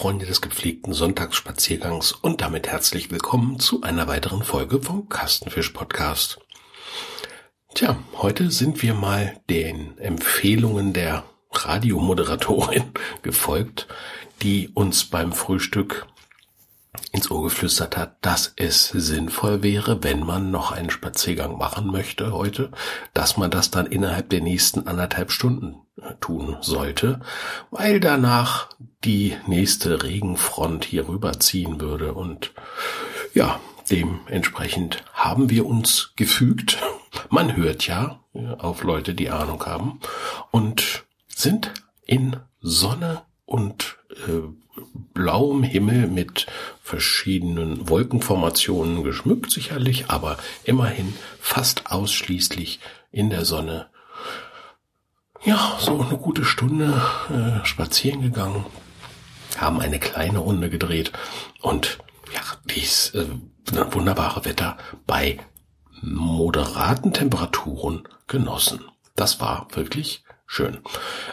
Freunde des gepflegten Sonntagsspaziergangs und damit herzlich willkommen zu einer weiteren Folge vom Kastenfisch Podcast. Tja, heute sind wir mal den Empfehlungen der Radiomoderatorin gefolgt, die uns beim Frühstück ins Ohr geflüstert hat, dass es sinnvoll wäre, wenn man noch einen Spaziergang machen möchte heute, dass man das dann innerhalb der nächsten anderthalb Stunden tun sollte, weil danach die nächste Regenfront hier rüberziehen würde und ja, dementsprechend haben wir uns gefügt. Man hört ja auf Leute, die Ahnung haben und sind in Sonne und äh, blauem Himmel mit verschiedenen Wolkenformationen geschmückt sicherlich, aber immerhin fast ausschließlich in der Sonne. Ja, so eine gute Stunde äh, spazieren gegangen, haben eine kleine Runde gedreht und ja, dies äh, wunderbare Wetter bei moderaten Temperaturen genossen. Das war wirklich Schön.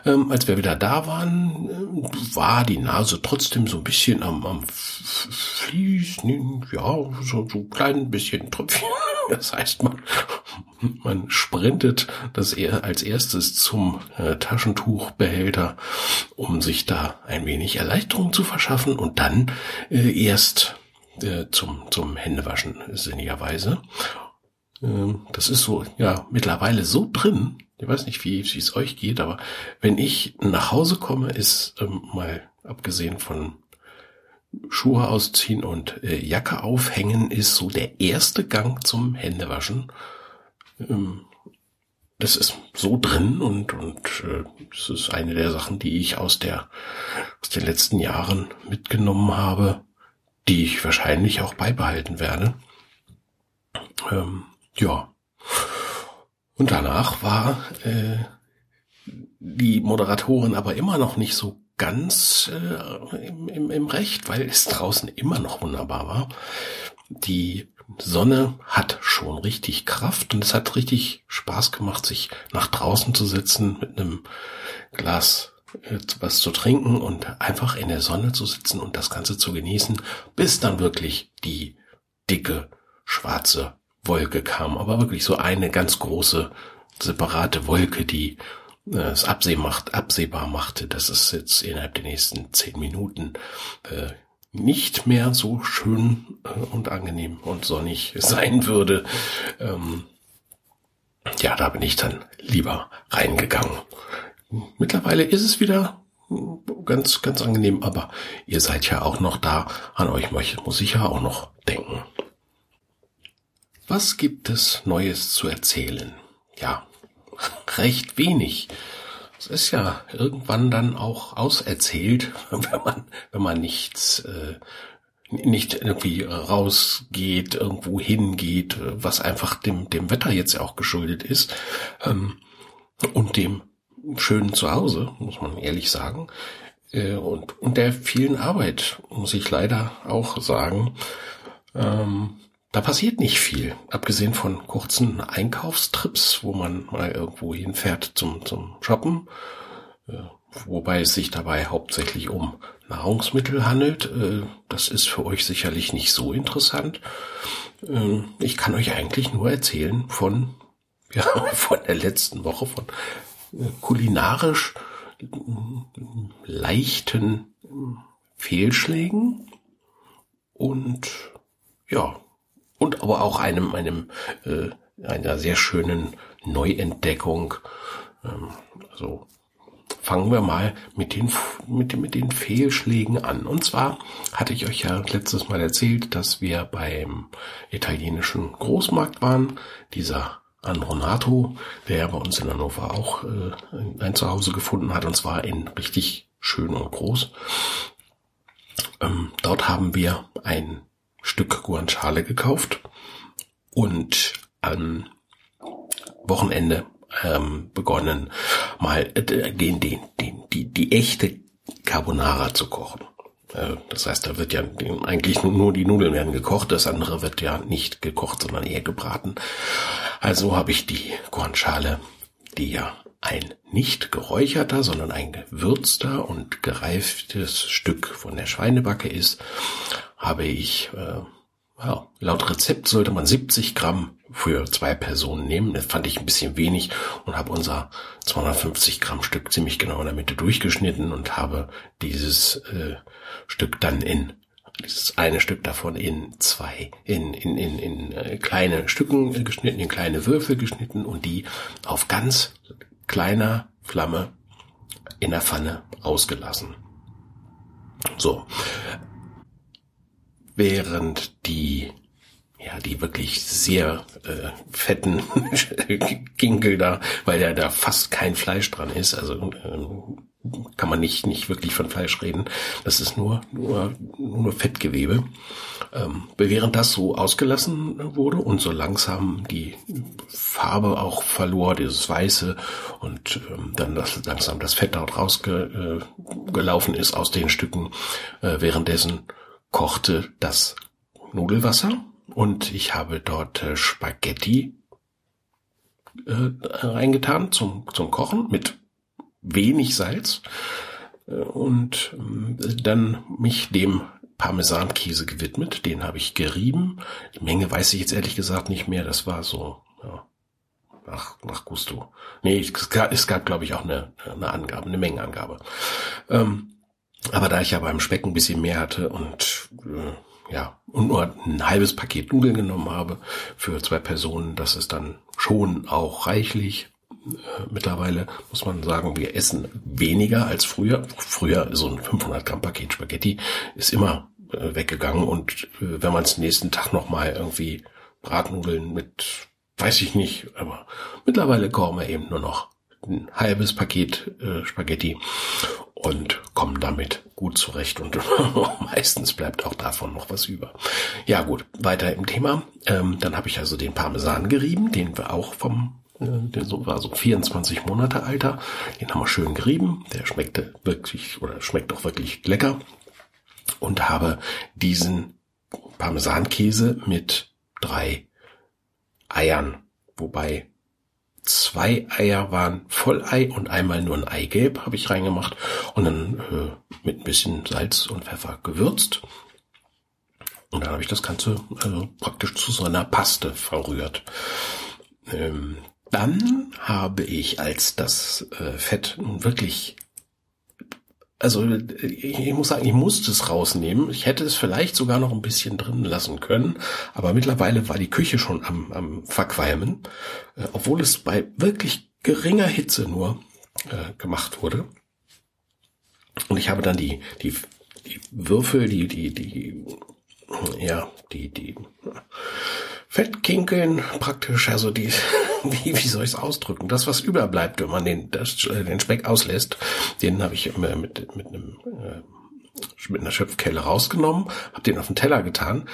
Ähm, als wir wieder da waren, äh, war die Nase trotzdem so ein bisschen am, am Fließen, ja, so, so ein klein bisschen Tröpfchen. Das heißt, man, man sprintet das er als erstes zum äh, Taschentuchbehälter, um sich da ein wenig Erleichterung zu verschaffen und dann äh, erst äh, zum, zum Händewaschen sinnigerweise. Ähm, das ist so, ja, mittlerweile so drin, ich weiß nicht, wie es euch geht, aber wenn ich nach Hause komme, ist ähm, mal abgesehen von Schuhe ausziehen und äh, Jacke aufhängen, ist so der erste Gang zum Händewaschen. Ähm, das ist so drin und und äh, das ist eine der Sachen, die ich aus der aus den letzten Jahren mitgenommen habe, die ich wahrscheinlich auch beibehalten werde. Ähm, ja. Und danach war äh, die Moderatorin aber immer noch nicht so ganz äh, im, im, im Recht, weil es draußen immer noch wunderbar war. Die Sonne hat schon richtig Kraft und es hat richtig Spaß gemacht, sich nach draußen zu sitzen mit einem Glas äh, was zu trinken und einfach in der Sonne zu sitzen und das Ganze zu genießen, bis dann wirklich die dicke schwarze Wolke kam, aber wirklich so eine ganz große separate Wolke, die äh, es absehbar machte, dass es jetzt innerhalb der nächsten zehn Minuten äh, nicht mehr so schön äh, und angenehm und sonnig sein würde. Ähm, ja, da bin ich dann lieber reingegangen. Mittlerweile ist es wieder ganz, ganz angenehm, aber ihr seid ja auch noch da. An euch muss ich ja auch noch denken. Was gibt es Neues zu erzählen? Ja, recht wenig. Es ist ja irgendwann dann auch auserzählt, wenn man, wenn man nichts, äh, nicht irgendwie rausgeht, irgendwo hingeht, was einfach dem, dem Wetter jetzt auch geschuldet ist, ähm, und dem schönen Zuhause, muss man ehrlich sagen, äh, und, und der vielen Arbeit, muss ich leider auch sagen, ähm, da passiert nicht viel, abgesehen von kurzen Einkaufstrips, wo man mal irgendwo hinfährt zum, zum Shoppen, äh, wobei es sich dabei hauptsächlich um Nahrungsmittel handelt. Äh, das ist für euch sicherlich nicht so interessant. Äh, ich kann euch eigentlich nur erzählen von, ja, von der letzten Woche, von kulinarisch leichten Fehlschlägen und ja, und aber auch einem, einem, äh, einer sehr schönen Neuentdeckung. Ähm, also fangen wir mal mit den, mit, mit den Fehlschlägen an. Und zwar hatte ich euch ja letztes Mal erzählt, dass wir beim italienischen Großmarkt waren. Dieser Andronato, der bei uns in Hannover auch äh, ein Zuhause gefunden hat, und zwar in richtig schön und groß. Ähm, dort haben wir ein Stück Guanciale gekauft und am Wochenende ähm, begonnen, mal äh, den, den, den, die, die echte Carbonara zu kochen. Äh, das heißt, da wird ja eigentlich nur die Nudeln werden gekocht, das andere wird ja nicht gekocht, sondern eher gebraten. Also habe ich die Guanciale, die ja ein nicht geräucherter, sondern ein gewürzter und gereiftes Stück von der Schweinebacke ist, habe ich, äh, ja, laut Rezept sollte man 70 Gramm für zwei Personen nehmen. Das fand ich ein bisschen wenig und habe unser 250 Gramm Stück ziemlich genau in der Mitte durchgeschnitten und habe dieses äh, Stück dann in dieses eine Stück davon in zwei, in, in, in, in äh, kleine Stücken geschnitten, in kleine Würfel geschnitten und die auf ganz kleiner Flamme in der Pfanne ausgelassen. So. Während die ja, die wirklich sehr äh, fetten Ginkel da, weil ja da fast kein Fleisch dran ist, also ähm, kann man nicht, nicht wirklich von Fleisch reden. Das ist nur, nur, nur Fettgewebe. Ähm, während das so ausgelassen wurde und so langsam die Farbe auch verlor, dieses Weiße und ähm, dann das, langsam das Fett dort rausgelaufen äh, ist aus den Stücken, äh, währenddessen kochte das Nudelwasser und ich habe dort äh, Spaghetti äh, reingetan zum, zum Kochen mit wenig Salz äh, und äh, dann mich dem Parmesankäse gewidmet. Den habe ich gerieben. Die Menge weiß ich jetzt ehrlich gesagt nicht mehr. Das war so ja, nach, nach Gusto. Nee, es gab, es gab glaube ich, auch eine, eine Angabe, eine Mengenangabe. Ähm, aber da ich ja beim Speck ein bisschen mehr hatte und äh, ja, und nur ein halbes Paket Nudeln genommen habe für zwei Personen, das ist dann schon auch reichlich. Mittlerweile muss man sagen, wir essen weniger als früher. Früher so ein 500 Gramm Paket Spaghetti ist immer äh, weggegangen und äh, wenn man es nächsten Tag noch mal irgendwie Bratnudeln mit, weiß ich nicht, aber mittlerweile kaufen wir eben nur noch ein halbes Paket äh, Spaghetti und kommen damit gut zurecht und meistens bleibt auch davon noch was über. Ja gut, weiter im Thema. Ähm, dann habe ich also den Parmesan gerieben, den wir auch vom der so war so 24 Monate alter. Den haben wir schön gerieben. Der schmeckte wirklich oder schmeckt auch wirklich lecker. Und habe diesen Parmesankäse mit drei Eiern, wobei zwei Eier waren Vollei und einmal nur ein Eigelb habe ich reingemacht und dann äh, mit ein bisschen Salz und Pfeffer gewürzt. Und dann habe ich das Ganze also praktisch zu so einer Paste verrührt. Ähm, dann habe ich, als das äh, Fett nun wirklich also ich muss sagen, ich musste es rausnehmen. Ich hätte es vielleicht sogar noch ein bisschen drin lassen können, aber mittlerweile war die Küche schon am, am Verqualmen, äh, obwohl es bei wirklich geringer Hitze nur äh, gemacht wurde. Und ich habe dann die, die, die Würfel, die, die, die, ja, die, die Fettkinkeln praktisch, also die, wie, wie soll ich es ausdrücken? Das, was überbleibt, wenn man den, das, äh, den Speck auslässt, den habe ich mit, mit, mit einem äh, mit einer Schöpfkelle rausgenommen, habe den auf den Teller getan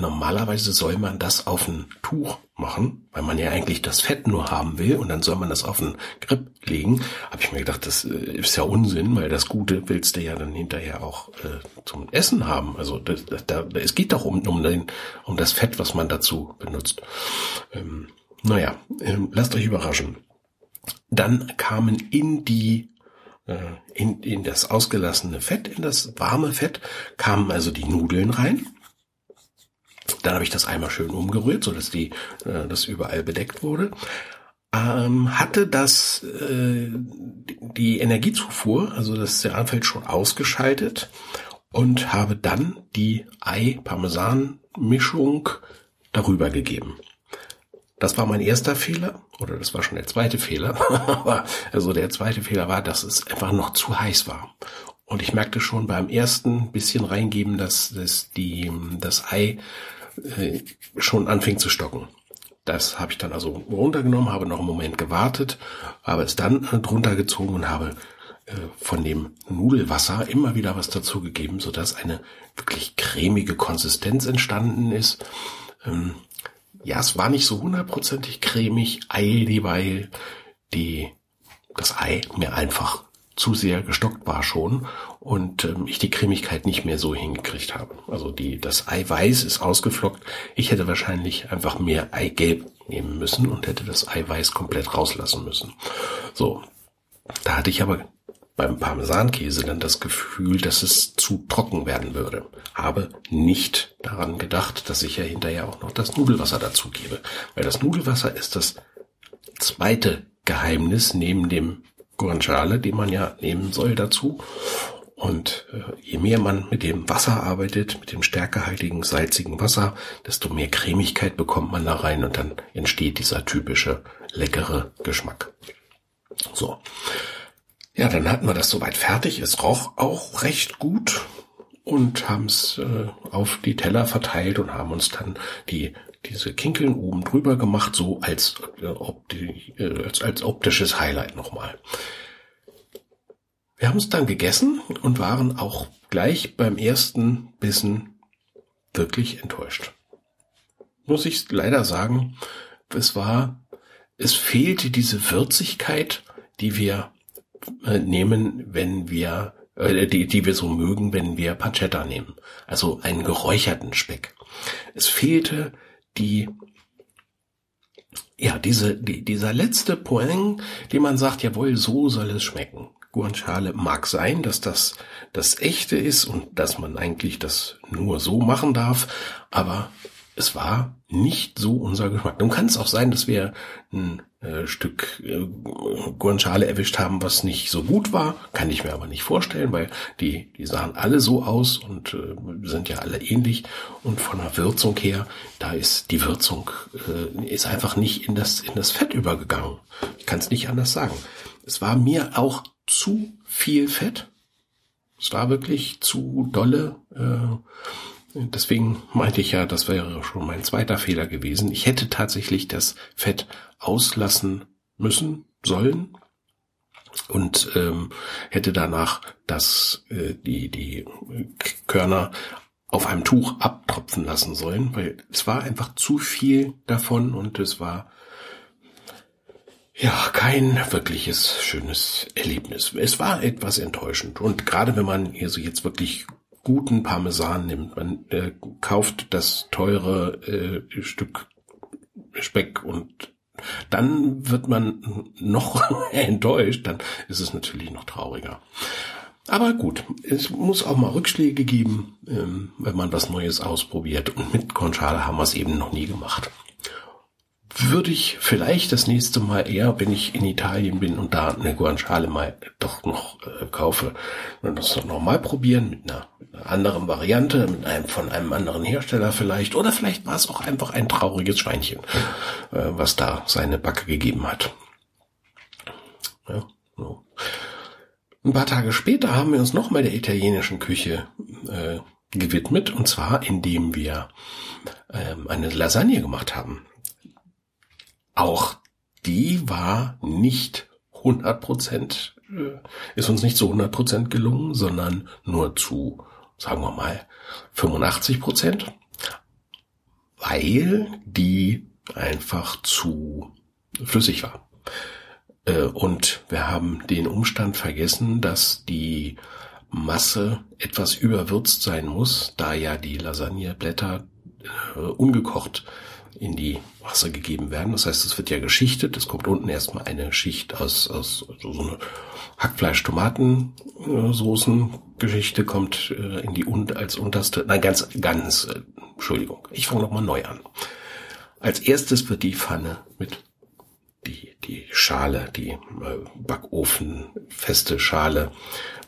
normalerweise soll man das auf ein Tuch machen, weil man ja eigentlich das Fett nur haben will und dann soll man das auf ein Grip legen. Habe ich mir gedacht, das äh, ist ja Unsinn, weil das Gute willst du ja dann hinterher auch äh, zum Essen haben. Also das, da, da, es geht doch um, um, den, um das Fett, was man dazu benutzt. Ähm, naja, ähm, lasst euch überraschen. Dann kamen in die äh, in, in das ausgelassene Fett, in das warme Fett, kamen also die Nudeln rein dann habe ich das einmal schön umgerührt, so dass die, äh, das überall bedeckt wurde. Ähm, hatte das äh, die Energiezufuhr, also das Ceranfeld schon ausgeschaltet und habe dann die Ei-Parmesan-Mischung darüber gegeben. Das war mein erster Fehler, oder das war schon der zweite Fehler. Aber also der zweite Fehler war, dass es einfach noch zu heiß war. Und ich merkte schon beim ersten bisschen reingeben, dass, dass die, das Ei schon anfing zu stocken. Das habe ich dann also runtergenommen, habe noch einen Moment gewartet, habe es dann drunter gezogen und habe äh, von dem Nudelwasser immer wieder was dazugegeben, sodass eine wirklich cremige Konsistenz entstanden ist. Ähm, ja, es war nicht so hundertprozentig cremig, weil die, das Ei mir einfach zu sehr gestockt war schon und ähm, ich die Cremigkeit nicht mehr so hingekriegt habe. Also die, das Eiweiß ist ausgeflockt. Ich hätte wahrscheinlich einfach mehr Eigelb nehmen müssen und hätte das Eiweiß komplett rauslassen müssen. So. Da hatte ich aber beim Parmesankäse dann das Gefühl, dass es zu trocken werden würde. Habe nicht daran gedacht, dass ich ja hinterher auch noch das Nudelwasser dazu gebe. Weil das Nudelwasser ist das zweite Geheimnis neben dem Guanciale, den man ja nehmen soll dazu. Und äh, je mehr man mit dem Wasser arbeitet, mit dem stärkehaltigen, salzigen Wasser, desto mehr Cremigkeit bekommt man da rein und dann entsteht dieser typische leckere Geschmack. So. Ja, dann hatten wir das soweit fertig. Es roch auch recht gut und haben es äh, auf die Teller verteilt und haben uns dann die diese Kinkeln oben drüber gemacht, so als, äh, äh, als, als optisches Highlight nochmal. Wir haben es dann gegessen und waren auch gleich beim ersten Bissen wirklich enttäuscht. Muss ich leider sagen, es war, es fehlte diese Würzigkeit, die wir äh, nehmen, wenn wir, äh, die, die wir so mögen, wenn wir Pancetta nehmen. Also einen geräucherten Speck. Es fehlte die ja, diese, die, dieser letzte Point, den man sagt, jawohl, so soll es schmecken. Guanciale mag sein, dass das das echte ist und dass man eigentlich das nur so machen darf, aber es war nicht so unser Geschmack. Nun kann es auch sein, dass wir ein äh, Stück äh, Guanciale erwischt haben, was nicht so gut war. Kann ich mir aber nicht vorstellen, weil die, die sahen alle so aus und äh, sind ja alle ähnlich. Und von der Würzung her, da ist die Würzung äh, ist einfach nicht in das, in das Fett übergegangen. Ich kann es nicht anders sagen. Es war mir auch zu viel Fett. Es war wirklich zu dolle. Äh, Deswegen meinte ich ja, das wäre schon mein zweiter Fehler gewesen. Ich hätte tatsächlich das Fett auslassen müssen, sollen und ähm, hätte danach das äh, die die Körner auf einem Tuch abtropfen lassen sollen, weil es war einfach zu viel davon und es war ja kein wirkliches schönes Erlebnis. Es war etwas enttäuschend und gerade wenn man also jetzt wirklich guten Parmesan nimmt. Man äh, kauft das teure äh, Stück Speck und dann wird man noch enttäuscht, dann ist es natürlich noch trauriger. Aber gut, es muss auch mal Rückschläge geben, ähm, wenn man was Neues ausprobiert. Und mit Conchale haben wir es eben noch nie gemacht würde ich vielleicht das nächste Mal eher, wenn ich in Italien bin und da eine Guanciale mal doch noch äh, kaufe, das noch mal probieren mit einer, mit einer, anderen Variante, mit einem von einem anderen Hersteller vielleicht, oder vielleicht war es auch einfach ein trauriges Schweinchen, äh, was da seine Backe gegeben hat. Ja, so. Ein paar Tage später haben wir uns nochmal der italienischen Küche äh, gewidmet, und zwar indem wir ähm, eine Lasagne gemacht haben. Auch die war nicht 100 Prozent, äh, ist uns nicht zu 100 Prozent gelungen, sondern nur zu, sagen wir mal, 85 Prozent, weil die einfach zu flüssig war. Äh, und wir haben den Umstand vergessen, dass die Masse etwas überwürzt sein muss, da ja die Lasagneblätter äh, ungekocht in die Wasser gegeben werden. Das heißt, es wird ja geschichtet. Es kommt unten erstmal eine Schicht aus, aus so eine Hackfleisch-Tomaten-Soßen-Geschichte kommt äh, in die und als unterste, nein, ganz, ganz, äh, Entschuldigung, ich fange nochmal neu an. Als erstes wird die Pfanne mit die, die Schale, die äh, Backofenfeste Schale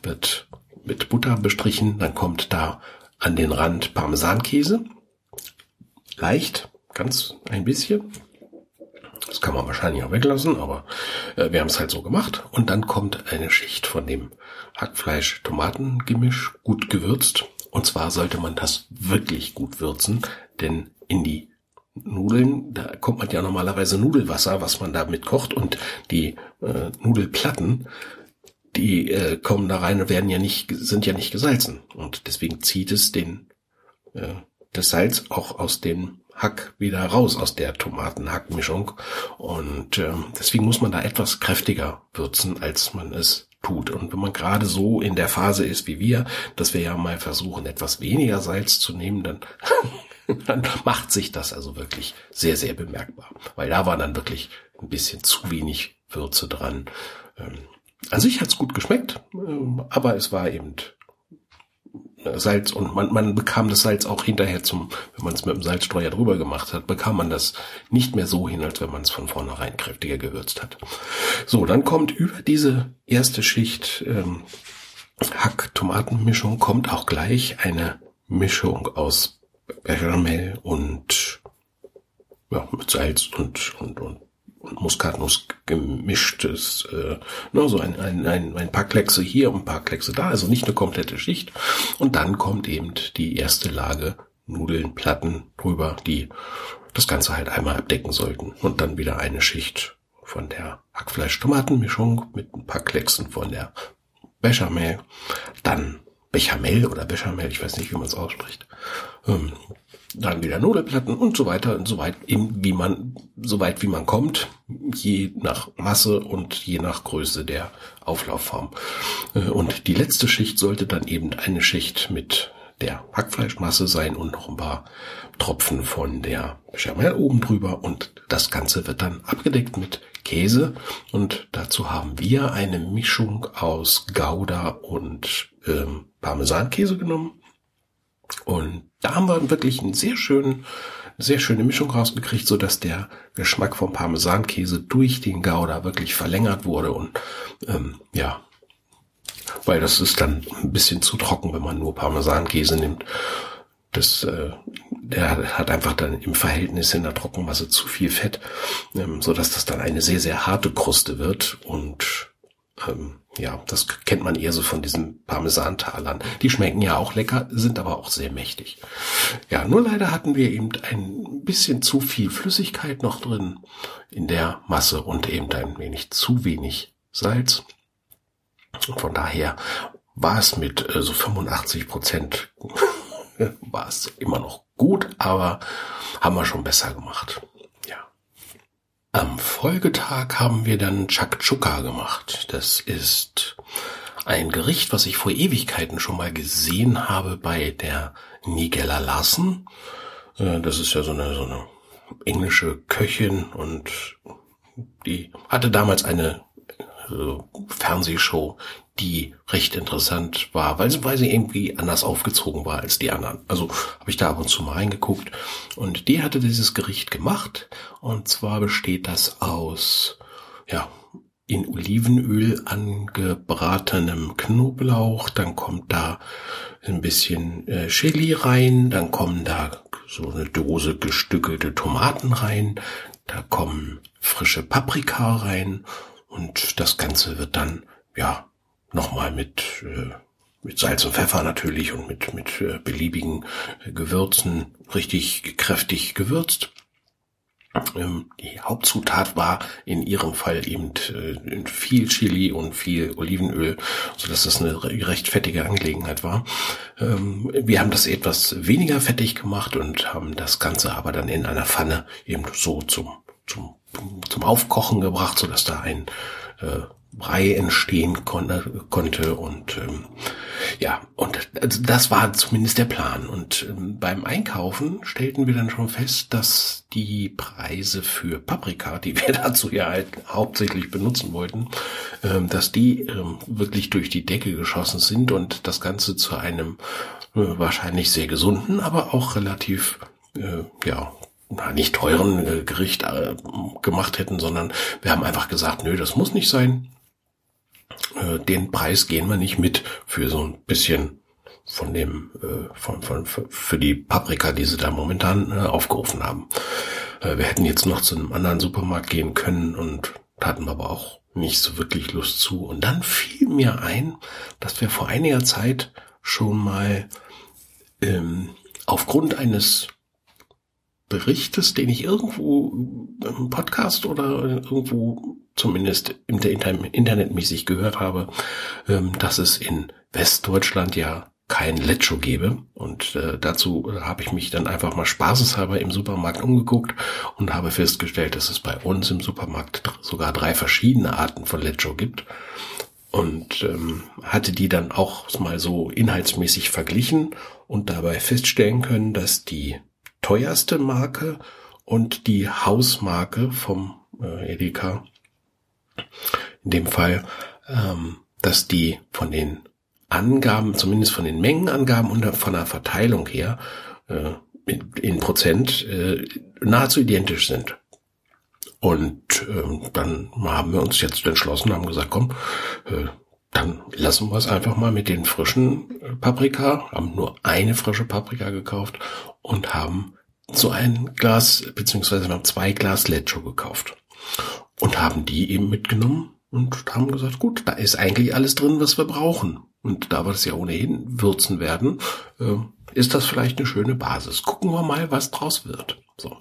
wird mit Butter bestrichen. Dann kommt da an den Rand Parmesankäse. Leicht ganz ein bisschen. Das kann man wahrscheinlich auch weglassen, aber äh, wir haben es halt so gemacht. Und dann kommt eine Schicht von dem Hackfleisch-Tomaten-Gemisch gut gewürzt. Und zwar sollte man das wirklich gut würzen, denn in die Nudeln, da kommt man ja normalerweise Nudelwasser, was man da mit kocht und die äh, Nudelplatten, die äh, kommen da rein und werden ja nicht, sind ja nicht gesalzen. Und deswegen zieht es den, äh, das Salz auch aus den Hack wieder raus aus der Tomatenhackmischung. Und äh, deswegen muss man da etwas kräftiger würzen, als man es tut. Und wenn man gerade so in der Phase ist wie wir, dass wir ja mal versuchen, etwas weniger Salz zu nehmen, dann, dann macht sich das also wirklich sehr, sehr bemerkbar. Weil da war dann wirklich ein bisschen zu wenig Würze dran. Ähm, an sich hat's gut geschmeckt, ähm, aber es war eben Salz und man, man bekam das Salz auch hinterher zum, wenn man es mit dem Salzstreuer drüber gemacht hat, bekam man das nicht mehr so hin, als wenn man es von vornherein kräftiger gewürzt hat. So, dann kommt über diese erste Schicht ähm, Hack-Tomatenmischung kommt auch gleich eine Mischung aus Bechamel und ja, mit Salz und, und, und und Muskatnuss gemischtes, äh, ne, so ein, ein, ein, ein paar Kleckse hier und ein paar Kleckse da, also nicht eine komplette Schicht. Und dann kommt eben die erste Lage Nudeln, Platten drüber, die das Ganze halt einmal abdecken sollten. Und dann wieder eine Schicht von der Hackfleisch-Tomatenmischung mit ein paar Klecksen von der Bechamel. Dann Bechamel oder Bechamel, ich weiß nicht, wie man es ausspricht. Ähm, dann wieder Nudelplatten und so weiter und so weit, eben wie man, so weit wie man kommt, je nach Masse und je nach Größe der Auflaufform. Äh, und die letzte Schicht sollte dann eben eine Schicht mit der Hackfleischmasse sein und noch ein paar Tropfen von der Bechamel oben drüber. Und das Ganze wird dann abgedeckt mit Käse. Und dazu haben wir eine Mischung aus Gouda und ähm, Parmesankäse genommen und da haben wir wirklich einen sehr schönen, sehr schöne Mischung rausgekriegt, so dass der Geschmack vom Parmesankäse durch den Gouda wirklich verlängert wurde und ähm, ja, weil das ist dann ein bisschen zu trocken, wenn man nur Parmesankäse nimmt. Das, äh, der hat einfach dann im Verhältnis in der Trockenmasse zu viel Fett, ähm, so dass das dann eine sehr sehr harte Kruste wird und ähm, ja, das kennt man eher so von diesen Parmesantalern. Die schmecken ja auch lecker, sind aber auch sehr mächtig. Ja, nur leider hatten wir eben ein bisschen zu viel Flüssigkeit noch drin in der Masse und eben ein wenig zu wenig Salz. Von daher war es mit äh, so 85 Prozent war es immer noch gut, aber haben wir schon besser gemacht. Am Folgetag haben wir dann Chakchuka gemacht. Das ist ein Gericht, was ich vor Ewigkeiten schon mal gesehen habe bei der Nigella Larsen. Äh, das ist ja so eine, so eine englische Köchin und die hatte damals eine äh, Fernsehshow, die recht interessant war, weil sie, weil sie irgendwie anders aufgezogen war als die anderen. Also habe ich da ab und zu mal reingeguckt. Und die hatte dieses Gericht gemacht. Und zwar besteht das aus, ja, in Olivenöl angebratenem Knoblauch, dann kommt da ein bisschen äh, Chili rein, dann kommen da so eine Dose gestückelte Tomaten rein, da kommen frische Paprika rein und das Ganze wird dann, ja, nochmal mit, äh, mit Salz und Pfeffer natürlich und mit, mit äh, beliebigen äh, Gewürzen richtig kräftig gewürzt. Ähm, die Hauptzutat war in ihrem Fall eben äh, viel Chili und viel Olivenöl, so dass das eine recht fettige Angelegenheit war. Ähm, wir haben das etwas weniger fettig gemacht und haben das Ganze aber dann in einer Pfanne eben so zum, zum, zum Aufkochen gebracht, so dass da ein äh, Brei entstehen kon konnte und ähm, ja und also das war zumindest der Plan und ähm, beim Einkaufen stellten wir dann schon fest, dass die Preise für Paprika, die wir dazu ja halt hauptsächlich benutzen wollten, ähm, dass die ähm, wirklich durch die Decke geschossen sind und das Ganze zu einem äh, wahrscheinlich sehr gesunden, aber auch relativ äh, ja nicht teuren äh, Gericht äh, gemacht hätten, sondern wir haben einfach gesagt, nö, das muss nicht sein. Äh, den Preis gehen wir nicht mit für so ein bisschen von dem, äh, von, von, für die Paprika, die sie da momentan äh, aufgerufen haben. Äh, wir hätten jetzt noch zu einem anderen Supermarkt gehen können und hatten aber auch nicht so wirklich Lust zu. Und dann fiel mir ein, dass wir vor einiger Zeit schon mal ähm, aufgrund eines Berichtes, den ich irgendwo im Podcast oder irgendwo zumindest im internetmäßig gehört habe, ähm, dass es in Westdeutschland ja kein Lecho gäbe. Und äh, dazu habe ich mich dann einfach mal spaßeshalber im Supermarkt umgeguckt und habe festgestellt, dass es bei uns im Supermarkt sogar drei verschiedene Arten von Lecho gibt. und ähm, hatte die dann auch mal so inhaltsmäßig verglichen und dabei feststellen können, dass die teuerste Marke und die Hausmarke vom äh, Edeka in dem Fall, ähm, dass die von den Angaben, zumindest von den Mengenangaben und von der Verteilung her, äh, in, Prozent äh, nahezu identisch sind. Und äh, dann haben wir uns jetzt entschlossen, haben gesagt, komm, äh, dann lassen wir es einfach mal mit den frischen äh, Paprika, haben nur eine frische Paprika gekauft und haben so ein Glas, beziehungsweise noch zwei Glas Lecho gekauft. Und haben die eben mitgenommen und haben gesagt, gut, da ist eigentlich alles drin, was wir brauchen. Und da wir das ja ohnehin würzen werden, äh, ist das vielleicht eine schöne Basis. Gucken wir mal, was draus wird. So.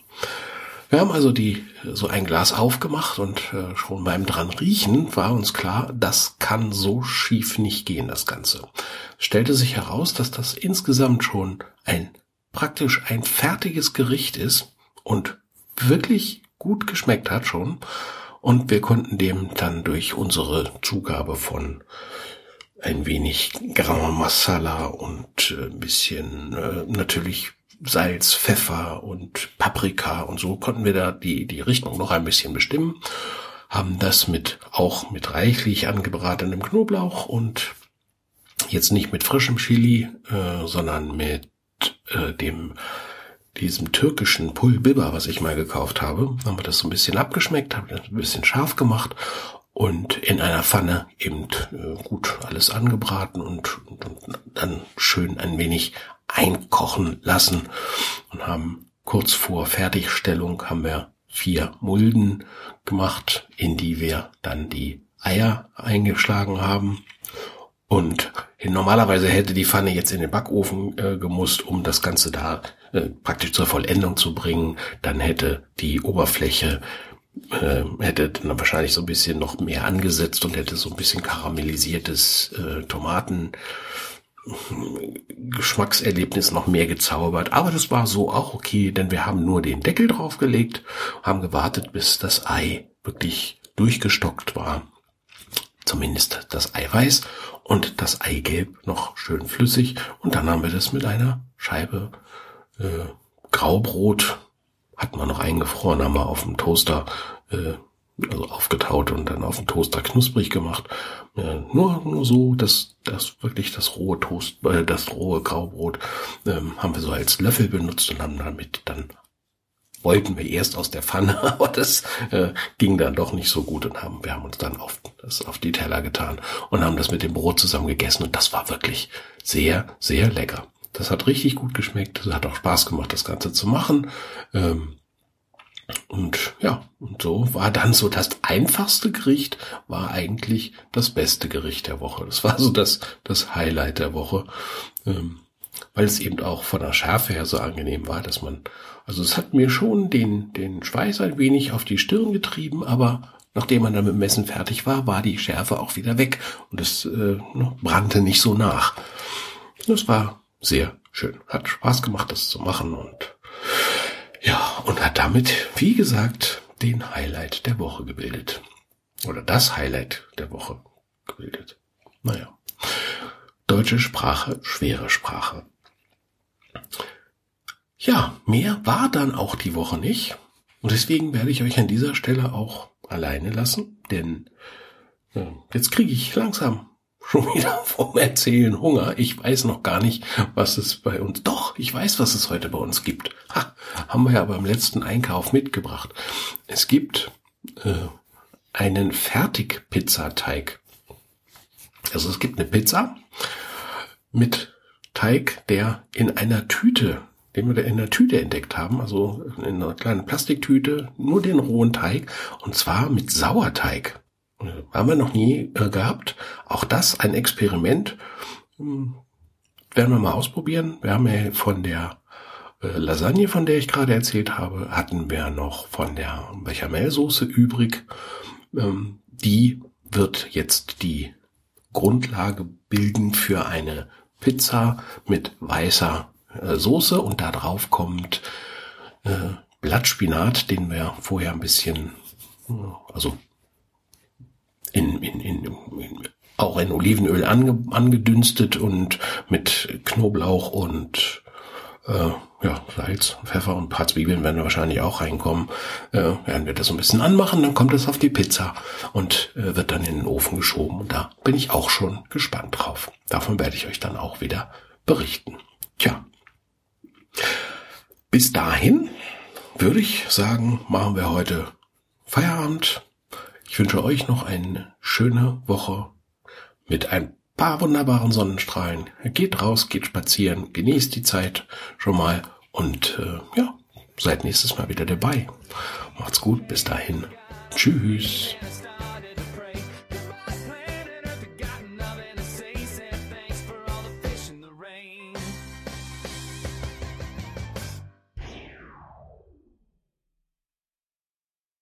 Wir haben also die so ein Glas aufgemacht und äh, schon beim dran riechen war uns klar, das kann so schief nicht gehen, das Ganze. Es stellte sich heraus, dass das insgesamt schon ein praktisch ein fertiges Gericht ist und wirklich gut geschmeckt hat schon. Und wir konnten dem dann durch unsere Zugabe von ein wenig Garam Masala und äh, ein bisschen äh, natürlich Salz, Pfeffer und Paprika und so konnten wir da die, die Richtung noch ein bisschen bestimmen, haben das mit, auch mit reichlich angebratenem Knoblauch und jetzt nicht mit frischem Chili, äh, sondern mit äh, dem, diesem türkischen Pul Biber, was ich mal gekauft habe, haben wir das so ein bisschen abgeschmeckt, haben das ein bisschen scharf gemacht und in einer Pfanne eben äh, gut alles angebraten und, und, und dann schön ein wenig einkochen lassen und haben kurz vor Fertigstellung haben wir vier Mulden gemacht, in die wir dann die Eier eingeschlagen haben. Und normalerweise hätte die Pfanne jetzt in den Backofen äh, gemusst, um das Ganze da äh, praktisch zur Vollendung zu bringen. Dann hätte die Oberfläche äh, hätte dann wahrscheinlich so ein bisschen noch mehr angesetzt und hätte so ein bisschen karamellisiertes äh, Tomaten Geschmackserlebnis noch mehr gezaubert. Aber das war so auch okay, denn wir haben nur den Deckel draufgelegt, haben gewartet, bis das Ei wirklich durchgestockt war. Zumindest das Eiweiß und das Eigelb noch schön flüssig. Und dann haben wir das mit einer Scheibe äh, Graubrot, hat man noch eingefroren, haben wir auf dem Toaster äh, also aufgetaut und dann auf dem Toaster knusprig gemacht. Ja, nur, nur so, dass das wirklich das rohe Toast, äh, das rohe Graubrot ähm, haben wir so als Löffel benutzt und haben damit dann wollten wir erst aus der Pfanne, aber das äh, ging dann doch nicht so gut und haben wir haben uns dann auf das auf die Teller getan und haben das mit dem Brot zusammen gegessen und das war wirklich sehr sehr lecker. Das hat richtig gut geschmeckt. Das hat auch Spaß gemacht, das Ganze zu machen. Ähm, und ja, und so war dann so das einfachste Gericht war eigentlich das beste Gericht der Woche. Das war so das, das Highlight der Woche, ähm, weil es eben auch von der Schärfe her so angenehm war, dass man, also es hat mir schon den, den Schweiß ein wenig auf die Stirn getrieben, aber nachdem man dann mit dem Messen fertig war, war die Schärfe auch wieder weg und es äh, brannte nicht so nach. Das war sehr schön. Hat Spaß gemacht, das zu machen und ja, und hat damit, wie gesagt, den Highlight der Woche gebildet. Oder das Highlight der Woche gebildet. Naja. Deutsche Sprache, schwere Sprache. Ja, mehr war dann auch die Woche nicht. Und deswegen werde ich euch an dieser Stelle auch alleine lassen, denn äh, jetzt kriege ich langsam schon wieder vom Erzählen Hunger. Ich weiß noch gar nicht, was es bei uns. Doch, ich weiß, was es heute bei uns gibt. Ha, haben wir ja beim letzten Einkauf mitgebracht. Es gibt äh, einen Fertigpizzateig. Also es gibt eine Pizza mit Teig, der in einer Tüte, den wir da in einer Tüte entdeckt haben, also in einer kleinen Plastiktüte, nur den rohen Teig, und zwar mit Sauerteig. Haben wir noch nie äh, gehabt. Auch das ein Experiment. Hm, werden wir mal ausprobieren. Wir haben ja von der äh, Lasagne, von der ich gerade erzählt habe, hatten wir noch von der Bechamelsoße übrig. Ähm, die wird jetzt die Grundlage bilden für eine Pizza mit weißer äh, Soße und da drauf kommt äh, Blattspinat, den wir vorher ein bisschen, also in, in, in, in auch in Olivenöl ange, angedünstet und mit Knoblauch und äh, ja, Salz, Pfeffer und ein paar Zwiebeln werden wahrscheinlich auch reinkommen. Äh, werden wir das so ein bisschen anmachen, dann kommt es auf die Pizza und äh, wird dann in den Ofen geschoben. Und da bin ich auch schon gespannt drauf. Davon werde ich euch dann auch wieder berichten. Tja. Bis dahin würde ich sagen, machen wir heute Feierabend. Ich wünsche euch noch eine schöne Woche mit ein paar wunderbaren Sonnenstrahlen. Geht raus, geht spazieren, genießt die Zeit schon mal und äh, ja, seid nächstes Mal wieder dabei. Macht's gut, bis dahin. Tschüss.